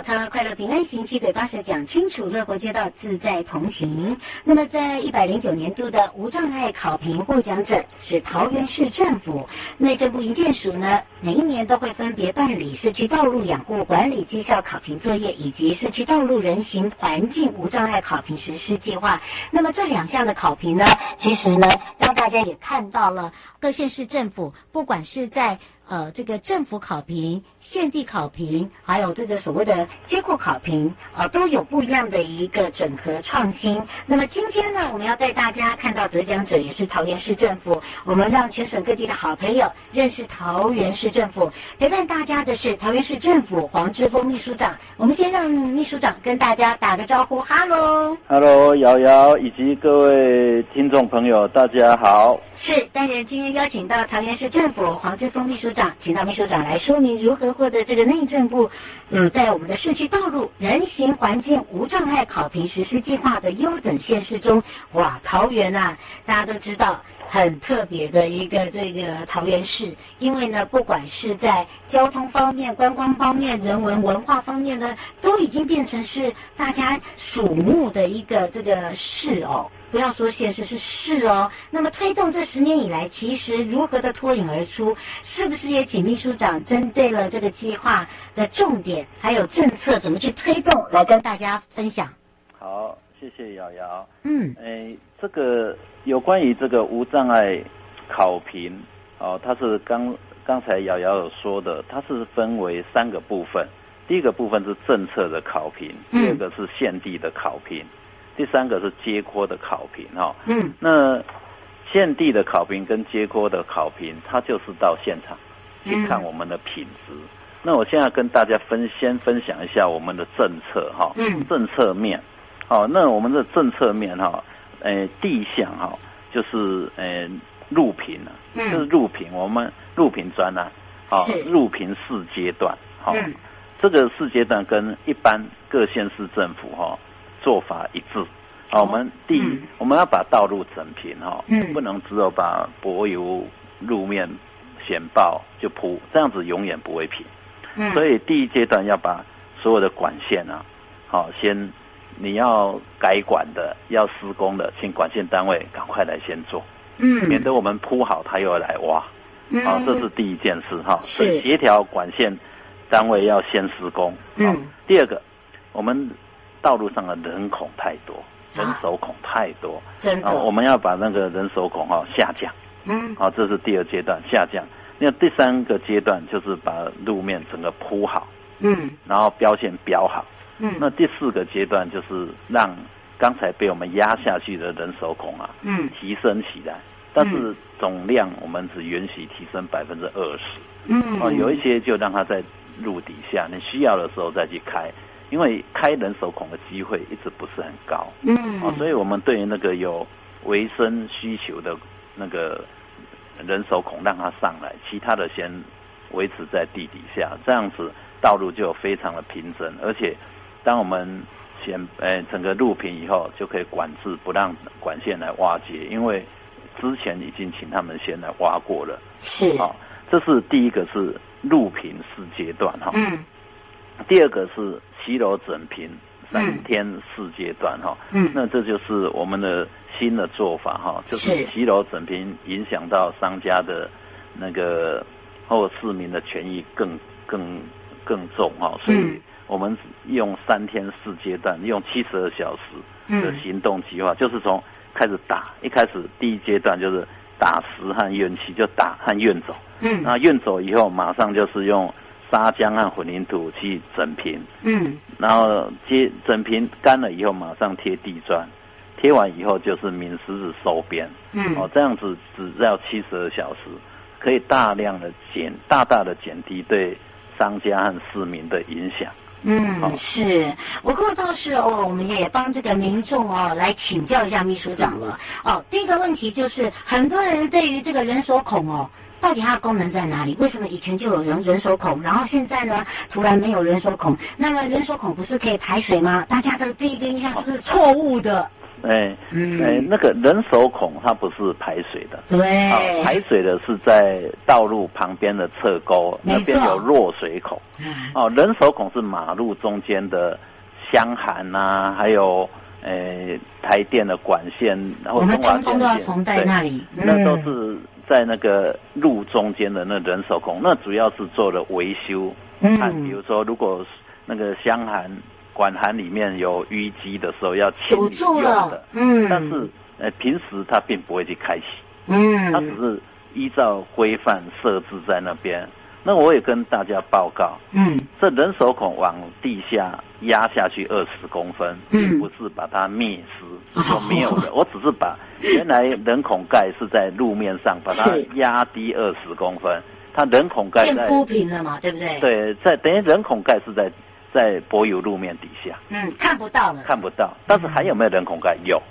他，快乐平安行，七嘴八舌讲清楚，乐活街道自在同行。那么，在一百零九年度的无障碍考评获奖者是桃园市政府内政部营建署呢，每一年都会分别办理市区道路养护管理绩效考评作业，以及市区道路人行环境无障碍考评实施计划。那么这两项的考评呢，其实呢，让大家也看到了各县市政府，不管是在呃，这个政府考评、县地考评，还有这个所谓的街廓考评，啊、呃，都有不一样的一个整合创新。那么今天呢，我们要带大家看到得奖者也是桃园市政府，我们让全省各地的好朋友认识桃园市政府。陪伴大家的是桃园市政府黄之峰秘书长。我们先让秘书长跟大家打个招呼，哈喽，哈喽，瑶瑶以及各位听众朋友，大家好。是，当然今天邀请到桃园市政府黄之峰秘书长。请到秘书长来说明如何获得这个内政部，嗯，在我们的社区道路人行环境无障碍考评实施计划的优等县市中，哇，桃园啊，大家都知道很特别的一个这个桃园市，因为呢，不管是在交通方面、观光方面、人文文化方面呢，都已经变成是大家瞩目的一个这个市哦。不要说现实是是哦，那么推动这十年以来，其实如何的脱颖而出，是不是也请秘书长针对了这个计划的重点，还有政策怎么去推动，来跟大家分享？好，谢谢瑶瑶。嗯，诶，这个有关于这个无障碍考评哦，它是刚刚才瑶瑶有说的，它是分为三个部分，第一个部分是政策的考评，第二个是县地的考评。嗯第三个是接锅的考评哈，嗯，那县地的考评跟接锅的考评，它就是到现场去看我们的品质。嗯、那我现在跟大家分先分享一下我们的政策哈，嗯，政策面，好，那我们的政策面哈，呃，第一项哈，就是呃入评啊，就是入评，我们入评专栏，好，入评四阶段，好，这个四阶段跟一般各县市政府哈。做法一致，好，我们第一，嗯、我们要把道路整平哈，嗯，不能只有把柏油路面险爆就铺，这样子永远不会平。嗯，所以第一阶段要把所有的管线啊，好，先你要改管的、要施工的，请管线单位赶快来先做，嗯，免得我们铺好，他又要来挖，嗯，好，这是第一件事哈，所以协调管线单位要先施工，嗯，第二个我们。道路上的人孔太多，人手孔太多，真的，我们要把那个人手孔哈下降，嗯，好，这是第二阶段下降。那第三个阶段就是把路面整个铺好，嗯，然后标线标好，嗯，那第四个阶段就是让刚才被我们压下去的人手孔啊，嗯，提升起来，但是总量我们只允许提升百分之二十，嗯，哦，有一些就让它在路底下，你需要的时候再去开。因为开人手孔的机会一直不是很高，嗯，啊，所以我们对于那个有维生需求的那个人手孔让它上来，其他的先维持在地底下，这样子道路就非常的平整，而且当我们先诶整个路平以后，就可以管制不让管线来挖掘，因为之前已经请他们先来挖过了。是，好，这是第一个是路平四阶段哈。嗯。第二个是骑楼整平三天四阶段哈。嗯。那这就是我们的新的做法哈，就是骑楼整平影响到商家的那个或市民的权益更更更重哈，所以。我们用三天四阶段，用七十二小时的行动计划，嗯、就是从开始打，一开始第一阶段就是打十和院砌，就打和院走。嗯，那院走以后，马上就是用砂浆和混凝土去整平。嗯，然后接整平干了以后，马上贴地砖，贴完以后就是抿石子收边。嗯，哦，这样子只要七十二小时，可以大量的减，大大的减低对商家和市民的影响。嗯，是。不过倒是哦，我们也帮这个民众哦来请教一下秘书长了。哦，第一个问题就是，很多人对于这个人手孔哦，到底它的功能在哪里？为什么以前就有人人手孔，然后现在呢突然没有人手孔？那么人手孔不是可以排水吗？大家的第一个印象是不是错误的？哎，嗯，哎，那个人手孔它不是排水的，对，排水的是在道路旁边的侧沟，那边有落水孔。哦，人手孔是马路中间的箱涵呐，还有诶台电的管线，然后中华电线，对，那里，那都是在那个路中间的那人手孔，那主要是做了维修，嗯，比如说如果那个箱涵。管涵里面有淤积的时候要清理用的，嗯，但是呃平时它并不会去开启，嗯，它只是依照规范设置在那边。那我也跟大家报告，嗯，这人手孔往地下压下去二十公分，并不是把它灭失，是说没有的。我只是把原来人孔盖是在路面上，把它压低二十公分，它人孔盖在铺平了嘛，对不对？对，在等于人孔盖是在。在柏油路面底下，嗯，看不到了，看不到。但是还有没有人孔盖？有。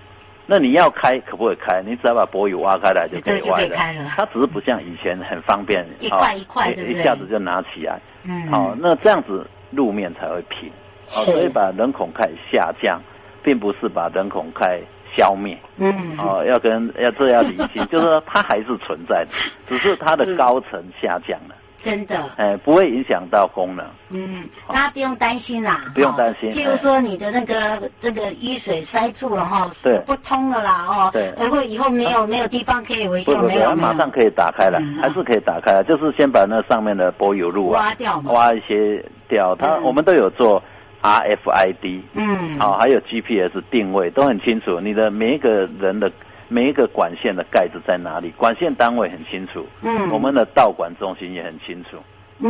那你要开可不可以开？你只要把柏油挖开来就可以挖了。它只是不像以前很方便，一块一块的，一下子就拿起来。嗯，好，那这样子路面才会平。哦，所以把人孔开下降，并不是把人孔开消灭。嗯，哦，要跟要这要理清，就是说它还是存在的，只是它的高层下降了。真的，哎，不会影响到功能。嗯，大家不用担心啦，不用担心。譬如说你的那个这个淤水塞住了哈，对，不通了啦哦，对，如果以后没有没有地方可以维修，没有，马上可以打开了，还是可以打开，就是先把那上面的柏油路挖掉，挖一些掉。它我们都有做 RFID，嗯，好，还有 GPS 定位都很清楚，你的每一个人的。每一个管线的盖子在哪里？管线单位很清楚，嗯，我们的道管中心也很清楚，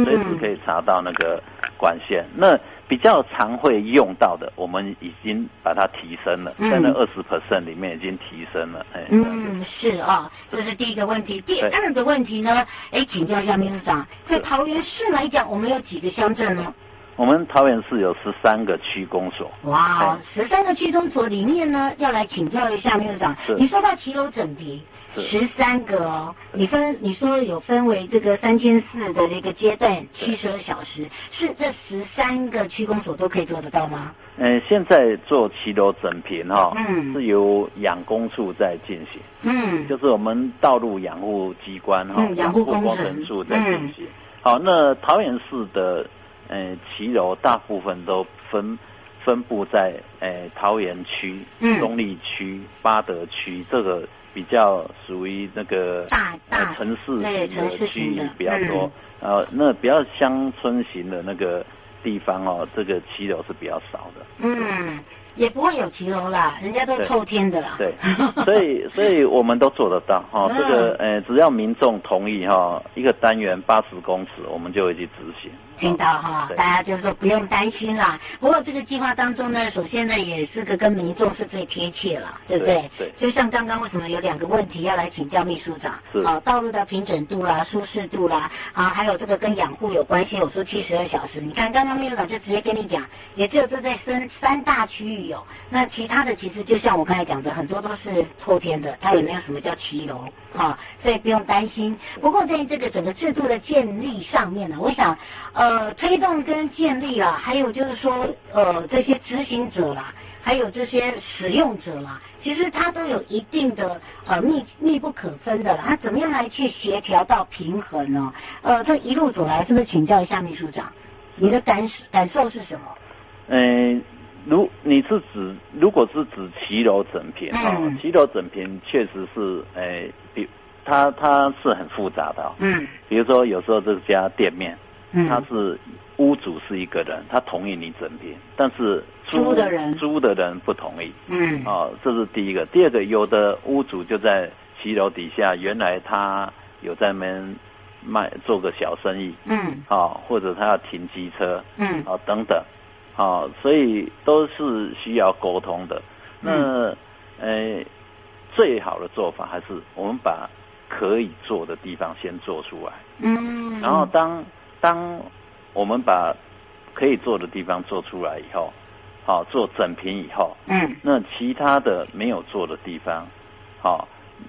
随时可以查到那个管线。那比较常会用到的，我们已经把它提升了，在那二十 percent 里面已经提升了。嗯，是啊，这是第一个问题。第二个问题呢？哎，请教一下秘书长，在桃园市来讲，我们有几个乡镇呢？我们桃园市有十三个区公所。哇，十三个区公所里面呢，要来请教一下秘书长。你说到骑楼整平，十三个哦，你分你说有分为这个三千四的那个阶段，七十二小时，是这十三个区公所都可以做得到吗？嗯，现在做骑楼整平哈，嗯，是由养工处在进行，嗯，就是我们道路养护机关哈，养护工程处在进行。好，那桃园市的。呃，骑楼大部分都分分布在呃桃园区、中坜区、八德区，这个比较属于那个大大城市型的区域比较多。呃，那比较乡村型的那个地方哦，这个骑楼是比较少的。嗯。也不会有骑楼啦，人家都透天的啦。对，所以 所以我们都做得到哈。这个呃，只要民众同意哈，一个单元八十公尺，我们就会去执行。听到哈，大家就是说不用担心啦。不过这个计划当中呢，首先呢，也是个跟民众是最贴切了，对不对？对。就像刚刚为什么有两个问题要来请教秘书长？是。啊，道路的平整度啦、舒适度啦，啊，还有这个跟养护有关系。我说七十二小时，你看刚刚秘书长就直接跟你讲，也只有这在三三大区域。有。那其他的其实就像我刚才讲的，很多都是后天的，它也没有什么叫骑楼，哈、所以不用担心。不过在这个整个制度的建立上面呢，我想，呃，推动跟建立啦，还有就是说，呃，这些执行者啦。还有这些使用者啦，其实它都有一定的呃密密不可分的了。它怎么样来去协调到平衡呢？呃，这一路走来，是不是请教一下秘书长，你的感感受是什么？嗯、如你是指如果是指骑楼整平啊，骑楼、嗯、整平确实是哎，比它它是很复杂的。嗯，比如说有时候这家店面，嗯，它是。屋主是一个人，他同意你整平，但是租，租的人租的人不同意。嗯，哦，这是第一个。第二个，有的屋主就在骑楼底下，原来他有在门卖做个小生意。嗯，啊、哦，或者他要停机车。嗯，啊、哦，等等，啊、哦，所以都是需要沟通的。那，呃、嗯欸，最好的做法还是我们把可以做的地方先做出来。嗯，然后当当。我们把可以做的地方做出来以后，好、哦、做整平以后，嗯，那其他的没有做的地方，好、哦，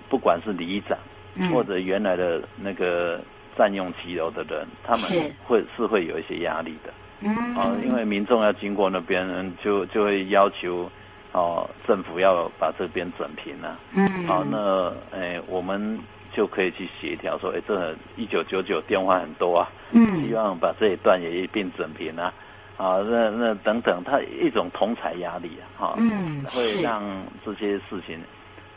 不管是里长，嗯，或者原来的那个占用骑楼的人，他们会是，是会有一些压力的，嗯，啊、哦，因为民众要经过那边，就就会要求，哦，政府要把这边整平啊，嗯，好、哦，那诶，我们。就可以去协调说，哎，这一九九九电话很多啊，嗯，希望把这一段也一并整平啊，啊，那那等等，它一种同财压力啊，哈，嗯，会让这些事情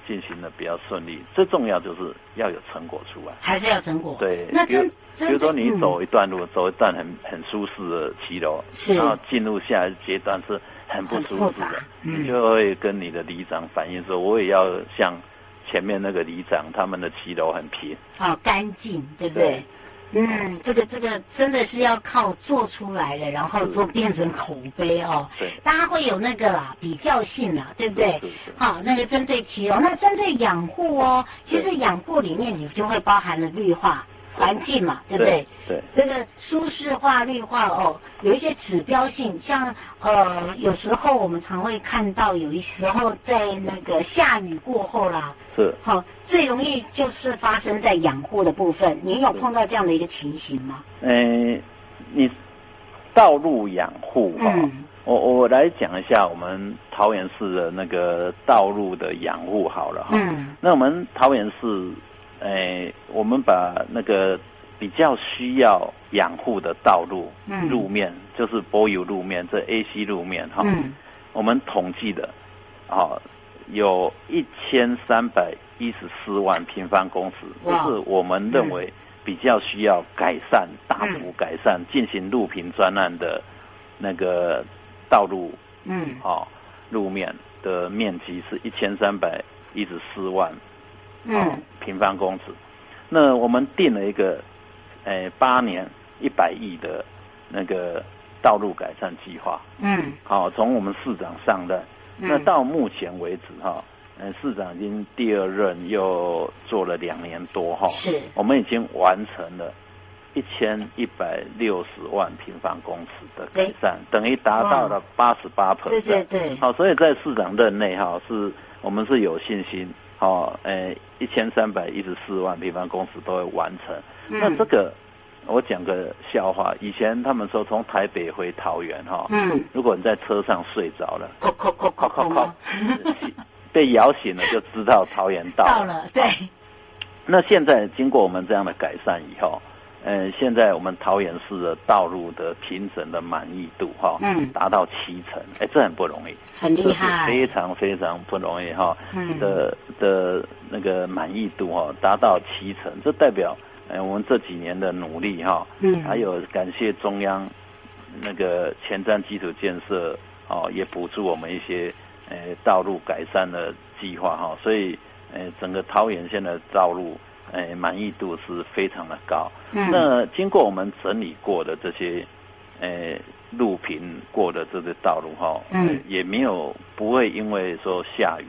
进行的比较顺利。最重要就是要有成果出来，还是要成果？对，那比如比如说你走一段路，走一段很很舒适的骑楼，然后进入下一阶段是很不舒服的，你就会跟你的里长反映说，我也要像。前面那个里长，他们的骑楼很平，好干净，对不对？对嗯，这个这个真的是要靠做出来的，然后做变成口碑哦。对，大家会有那个啦，比较性啦，对不对？好，那个针对其哦，那针对养护哦，其实养护里面你就会包含了绿化。环境嘛，对不对？对，对这个舒适化、绿化哦，有一些指标性，像呃，有时候我们常会看到，有一时候在那个下雨过后啦，是好、哦、最容易就是发生在养护的部分。您有碰到这样的一个情形吗？嗯，你道路养护哈，嗯、我我来讲一下我们桃园市的那个道路的养护好了哈。嗯，那我们桃园市。诶，我们把那个比较需要养护的道路、嗯、路面，就是柏油路面，这 AC 路面哈，嗯、我们统计的，哦，有一千三百一十四万平方公尺，就是我们认为比较需要改善、嗯、大幅改善、进行路平专案的那个道路，嗯，哦，路面的面积是一千三百一十四万。嗯，平方公尺。那我们定了一个，诶，八年一百亿的那个道路改善计划。嗯，好，从我们市长上任，那到目前为止哈，嗯，市长已经第二任又做了两年多哈。是，我们已经完成了一千一百六十万平方公尺的改善，等于达到了八十八 percent。对对对。好，所以在市长任内哈，是我们是有信心。好，诶，一千三百一十四万平方公尺都会完成。嗯、那这个，我讲个笑话。以前他们说从台北回桃园，哈，嗯，如果你在车上睡着了，被摇醒了，就知道桃园到了。到了，对。那现在经过我们这样的改善以后。嗯，现在我们桃园市的道路的平整的满意度哈，嗯，达到七成，哎，这很不容易，很厉害，非常非常不容易哈，嗯。的的那个满意度哈，达到七成，这代表哎我们这几年的努力哈，嗯，还有感谢中央那个前瞻基础建设哦，也补助我们一些呃道路改善的计划哈，所以呃整个桃园县的道路。哎，满意度是非常的高。嗯，那经过我们整理过的这些，哎，路平过的这个道路哈，嗯，也没有不会因为说下雨，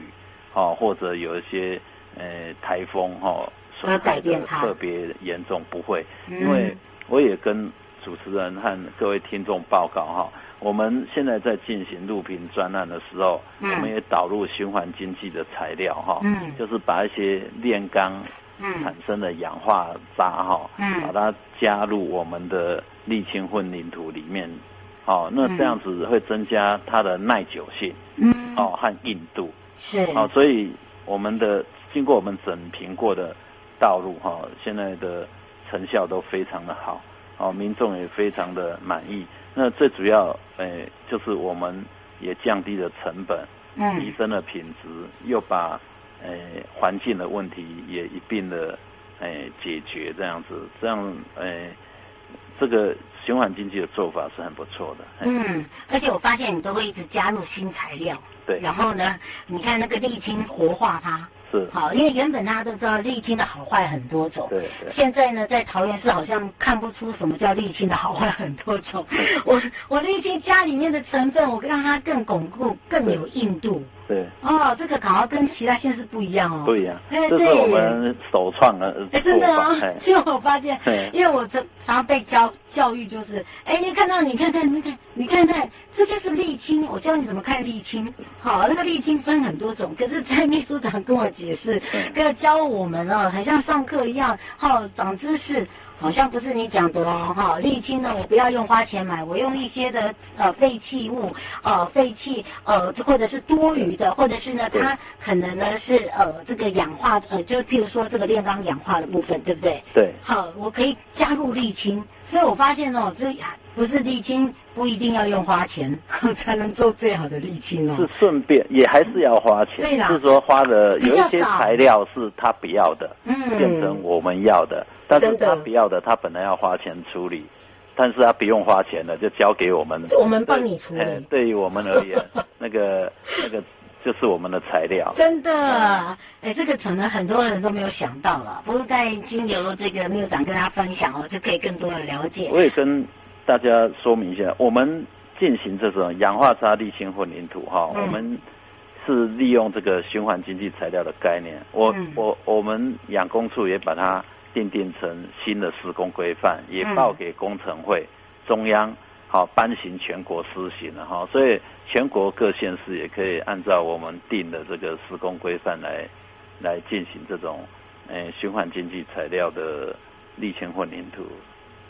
哦，或者有一些，呃，台风哈，所改变特别严重，不会。因为我也跟主持人和各位听众报告哈，我们现在在进行路平专案的时候，嗯、我们也导入循环经济的材料哈，嗯，就是把一些炼钢产生的氧化渣哈，嗯，把它加入我们的沥青混凝土里面，哦，那这样子会增加它的耐久性，嗯，哦和硬度。是，哦，所以我们的经过我们整平过的道路哈，现在的成效都非常的好。哦，民众也非常的满意。那最主要，诶、欸，就是我们也降低了成本，嗯，提升了品质，又把，诶、欸，环境的问题也一并的，诶、欸，解决这样子，这样，诶、欸，这个循环经济的做法是很不错的。嗯，而且我发现你都会一直加入新材料，对，然后呢，你看那个沥青活化它。是好，因为原本大家都知道沥青的好坏很多种，对，对。现在呢，在桃园市好像看不出什么叫沥青的好坏很多种。我我沥青家里面的成分，我让它更巩固，更有硬度。对。哦，这个好像跟其他县市不一样哦。不一样。哎对。这是我们首创的。哎，真的哦。因为 我发现，因为我这常常被教教育就是，哎，你看到你看看你看你看看，这就是沥青。我教你怎么看沥青。好，那个沥青分很多种，可是蔡秘书长跟我讲。也是，跟要教我们哦，很像上课一样，好长知识，好像不是你讲的哦，哈，沥青呢，我不要用花钱买，我用一些的呃废弃物，呃废弃呃或者是多余的，或者是呢，它可能呢是呃这个氧化呃，就譬如说这个炼钢氧化的部分，对不对？对。好，我可以加入沥青，所以我发现哦，这不是沥青。不一定要用花钱 才能做最好的沥青哦，是顺便也还是要花钱，对啦，是说花的有一些材料是他不要的，嗯，变成我们要的，但是他不要的，他本来要花钱处理，但是他不用花钱的，就交给我们，我们帮你处理。对于我们而言，那个那个就是我们的材料。真的，哎，这个可能很多人都没有想到了，不过在经由这个秘书长跟他分享哦，就可以更多的了解。我也跟。大家说明一下，我们进行这种氧化砂沥青混凝土哈，嗯、我们是利用这个循环经济材料的概念。我、嗯、我我们养工处也把它定定成新的施工规范，也报给工程会、嗯、中央，好颁行全国施行了哈。所以全国各县市也可以按照我们定的这个施工规范来来进行这种诶循环经济材料的沥青混凝土。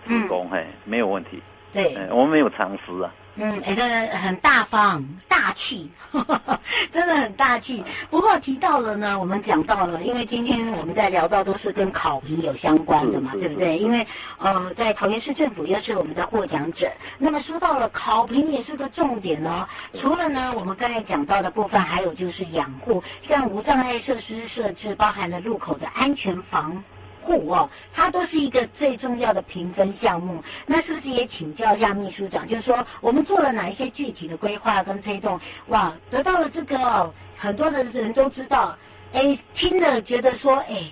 施工嘿，没有问题。对，我们没有藏私啊。嗯，哎，这个很大方、大气，真的很大气。不过提到了呢，我们讲到了，因为今天我们在聊到都是跟考评有相关的嘛，对不对？因为呃，在桃园市政府又是我们的获奖者。那么说到了考评也是个重点哦。除了呢，我们刚才讲到的部分，还有就是养护，像无障碍设施设置，包含了路口的安全防。户哦，它都是一个最重要的评分项目。那是不是也请教一下秘书长，就是说我们做了哪一些具体的规划跟推动？哇，得到了这个哦，很多的人都知道，哎，听了觉得说，哎。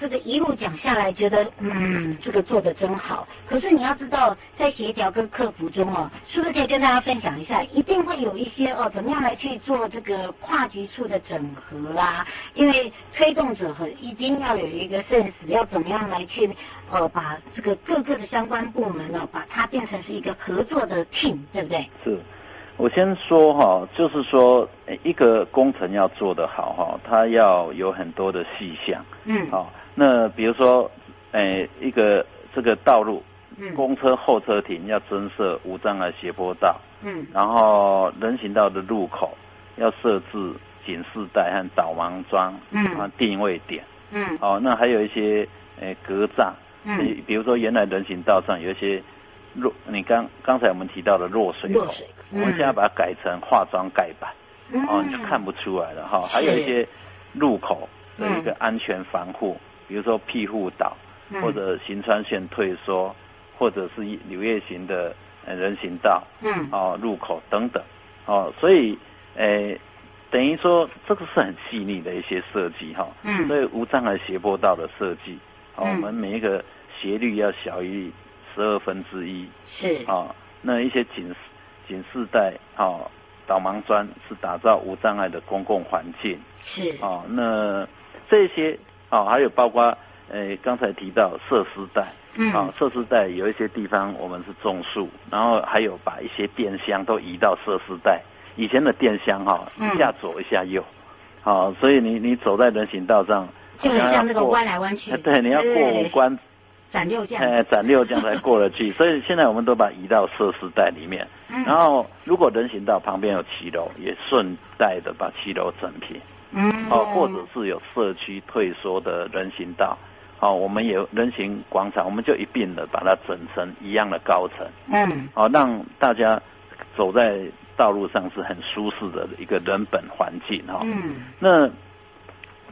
这个一路讲下来，觉得嗯，这个做的真好。可是你要知道，在协调跟客服中哦，是不是可以跟大家分享一下？一定会有一些哦，怎么样来去做这个跨局处的整合啦？因为推动者和一定要有一个 sense，要怎么样来去呃，把这个各个的相关部门呢，把它变成是一个合作的 team，对不对？是。我先说哈，就是说一个工程要做得好哈，它要有很多的细项。嗯。好。那比如说，诶，一个这个道路，公车候车亭要增设无障碍斜坡道，嗯，然后人行道的入口要设置警示带和导盲桩，嗯，啊定位点，嗯，哦，那还有一些诶隔障，嗯，比如说原来人行道上有一些落，你刚刚才我们提到的落水口，我们现在把它改成化妆盖板，哦，你就看不出来了哈，还有一些路口的一个安全防护。比如说庇护岛，或者行川线退缩，或者是柳叶型的人行道，嗯，哦，入口等等，哦，所以，诶，等于说这个是很细腻的一些设计哈，嗯，所以无障碍斜坡道的设计，哦，我们每一个斜率要小于十二分之一，是，哦，那一些警警示带，哦，导盲砖是打造无障碍的公共环境，是，哦，那这些。哦，还有包括，呃，刚才提到设施带，嗯，啊，设施带有一些地方我们是种树，然后还有把一些电箱都移到设施带。以前的电箱哈，一下左一下右，好，所以你你走在人行道上，就很像那个弯来弯去。对，你要过五关斩六将，哎，斩六将才过得去。所以现在我们都把移到设施带里面。然后如果人行道旁边有骑楼，也顺带的把骑楼整平。嗯，哦，或者是有社区退缩的人行道，哦，我们有人行广场，我们就一并的把它整成一样的高层。嗯，哦，让大家走在道路上是很舒适的一个人本环境哈。嗯，那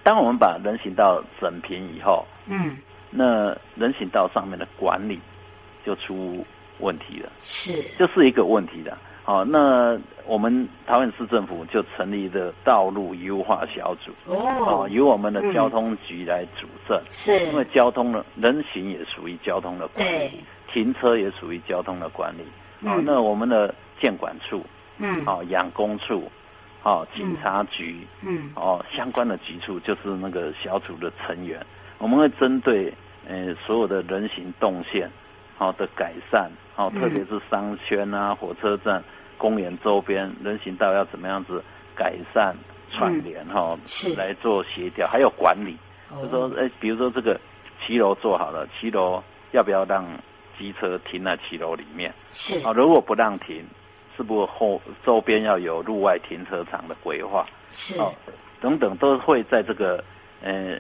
当我们把人行道整平以后，嗯，那人行道上面的管理就出问题了，是，就是一个问题的。好，那我们桃园市政府就成立的道路优化小组，哦，由我们的交通局来主政，是，因为交通的人行也属于交通的管理，对，停车也属于交通的管理。好，那我们的建管处，嗯，好，养工处，好，警察局，嗯，哦，相关的局处就是那个小组的成员，我们会针对呃所有的人行动线，好的改善，好，特别是商圈啊，火车站。公园周边人行道要怎么样子改善串联哈、嗯？是来做协调，还有管理。哦、就说哎，比如说这个骑楼做好了，骑楼要不要让机车停在骑楼里面？是啊，如果不让停，是不是后周边要有路外停车场的规划？是哦，等等都会在这个呃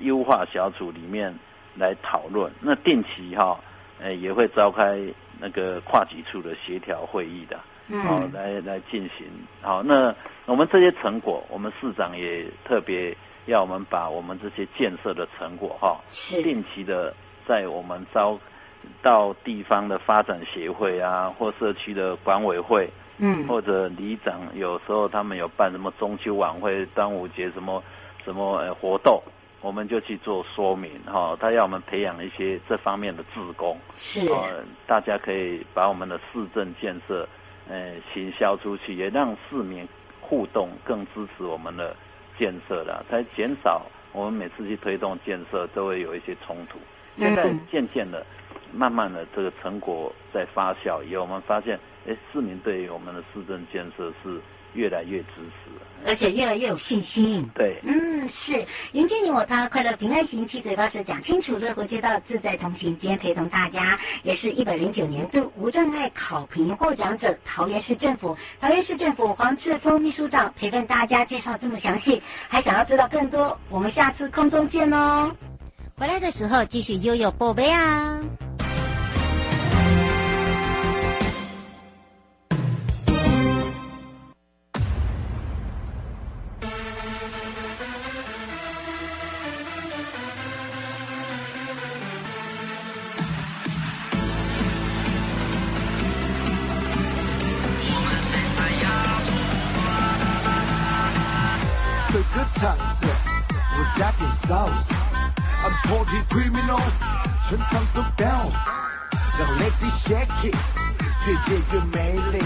优化小组里面来讨论。那定期哈，呃也会召开那个跨局处的协调会议的。好，来来进行。好，那我们这些成果，我们市长也特别要我们把我们这些建设的成果，哈，定期的在我们招到地方的发展协会啊，或社区的管委会，嗯，或者里长，有时候他们有办什么中秋晚会、端午节什么什么呃活动，我们就去做说明，哈，他要我们培养一些这方面的志工，是，大家可以把我们的市政建设。呃，行销出去，也让市民互动，更支持我们的建设了，才减少我们每次去推动建设都会有一些冲突。现在渐渐的，慢慢的这个成果在发酵，以后我们发现，哎，市民对于我们的市政建设是。越来越支持，而且越来越有信心。对，嗯，是迎接你我他，快乐平安行，七嘴八舌讲清楚，乐活街道自在同行。今天陪同大家，也是一百零九年度无障碍考评获奖者，桃园市政府，桃园市政府黄志峰秘书长陪伴大家介绍这么详细，还想要知道更多，我们下次空中见哦。回来的时候继续悠悠宝贝啊。全场都 bounce，让 lady shake it，越夜越美丽。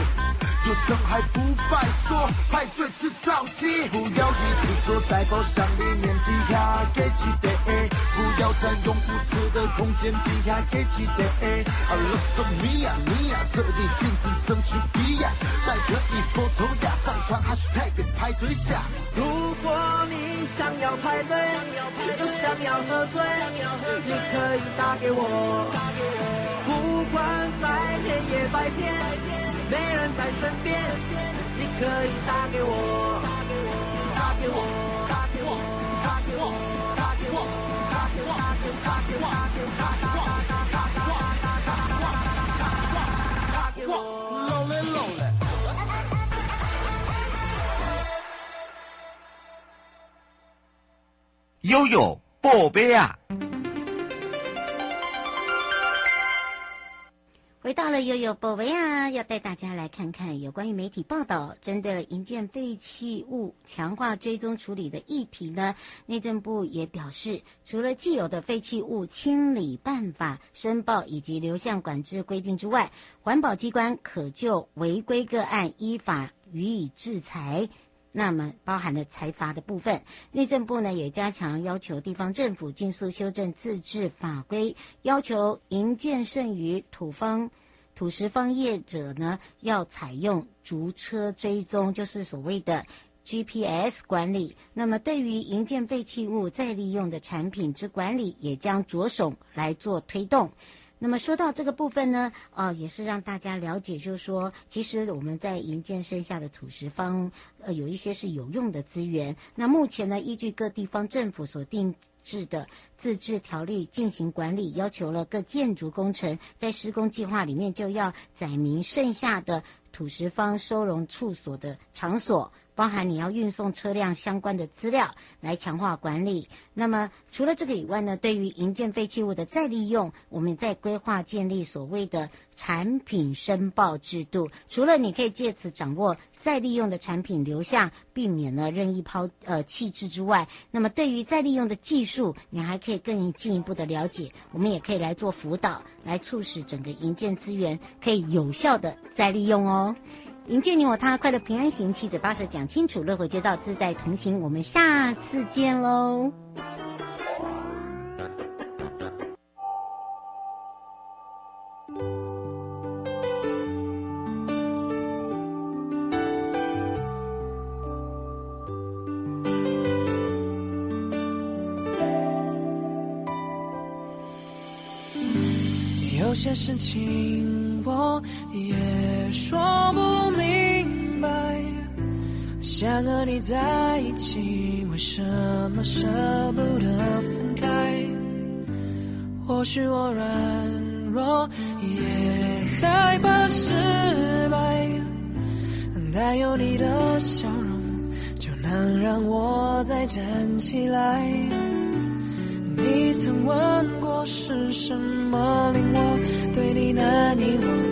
有声还不败，说派对是造机。不要一直坐在包厢里面低下给起的，不要占用不次的空间低下给起的。I look so me 啊 me 啊，这里禁止生气逼呀，再可以佛头呀，上传 hashtag 派对下。如果你想要排队，又想要喝醉，你可以打给我，不管在黑夜白天。没人在身边，你可以打给我，打给我，打给我，打给我，打给我，打给我，打给我，打给我，打给我，悠悠宝贝啊！回到了悠悠宝贝啊，要带大家来看看有关于媒体报道针对了营建废弃物强化追踪处理的议题呢。内政部也表示，除了既有的废弃物清理办法、申报以及流向管制规定之外，环保机关可就违规个案依法予以制裁。那么包含了财阀的部分。内政部呢也加强要求地方政府尽速修正自治法规，要求营建剩余土方土石方业者呢要采用逐车追踪，就是所谓的。GPS 管理，那么对于营建废弃物再利用的产品之管理，也将着手来做推动。那么说到这个部分呢，呃，也是让大家了解，就是说，其实我们在营建剩下的土石方，呃，有一些是有用的资源。那目前呢，依据各地方政府所定制的自治条例进行管理，要求了各建筑工程在施工计划里面就要载明剩下的土石方收容处所的场所。包含你要运送车辆相关的资料来强化管理。那么除了这个以外呢，对于营建废弃物的再利用，我们在规划建立所谓的产品申报制度。除了你可以借此掌握再利用的产品流向，避免了任意抛呃弃置之外，那么对于再利用的技术，你还可以更进一步的了解。我们也可以来做辅导，来促使整个营建资源可以有效的再利用哦。迎接你我他，快乐平安行，七嘴八舌讲清楚，乐活街道自在同行。我们下次见喽。有些事情也说不明白。想和你在一起，为什么舍不得分开？或许我软弱，也害怕失败，但有你的笑容，就能让我再站起来。你曾问过，是什么令我对你难以忘？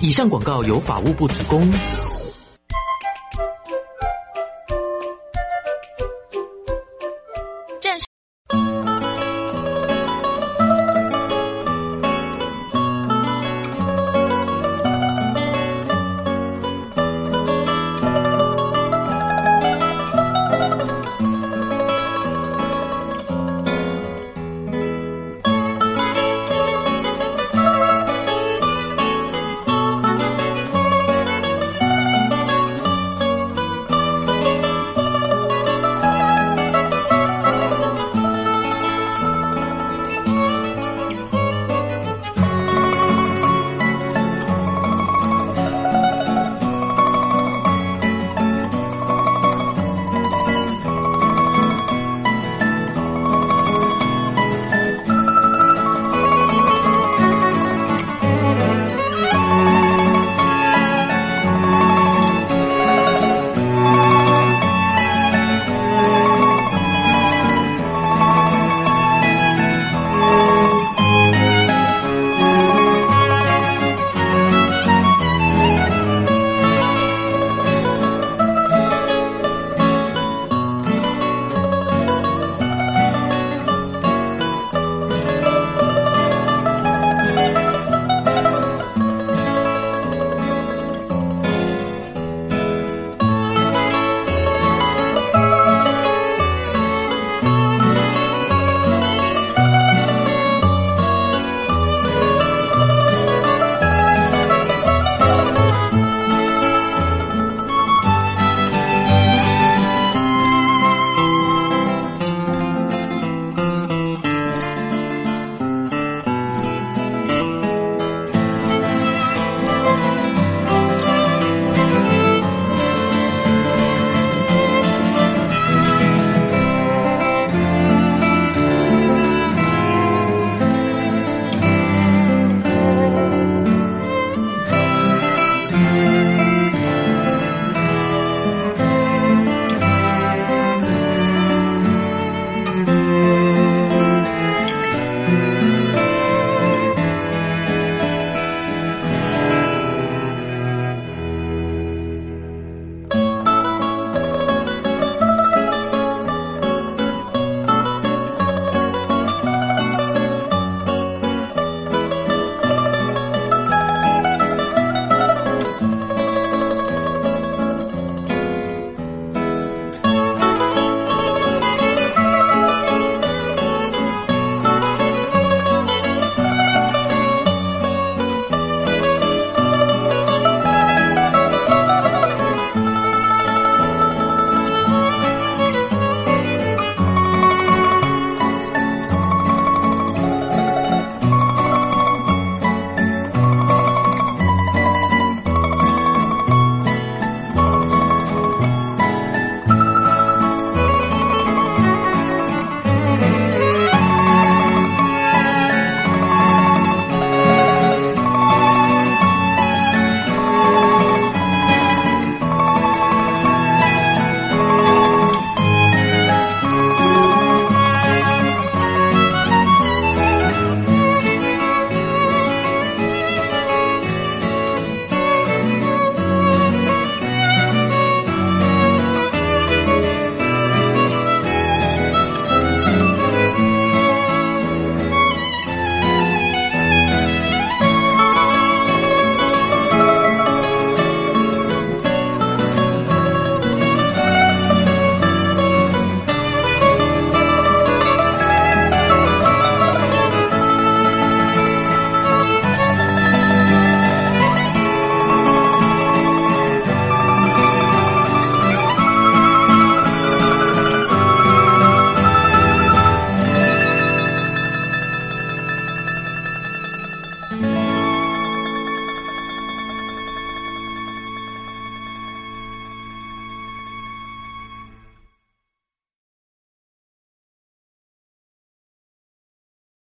以上广告由法务部提供。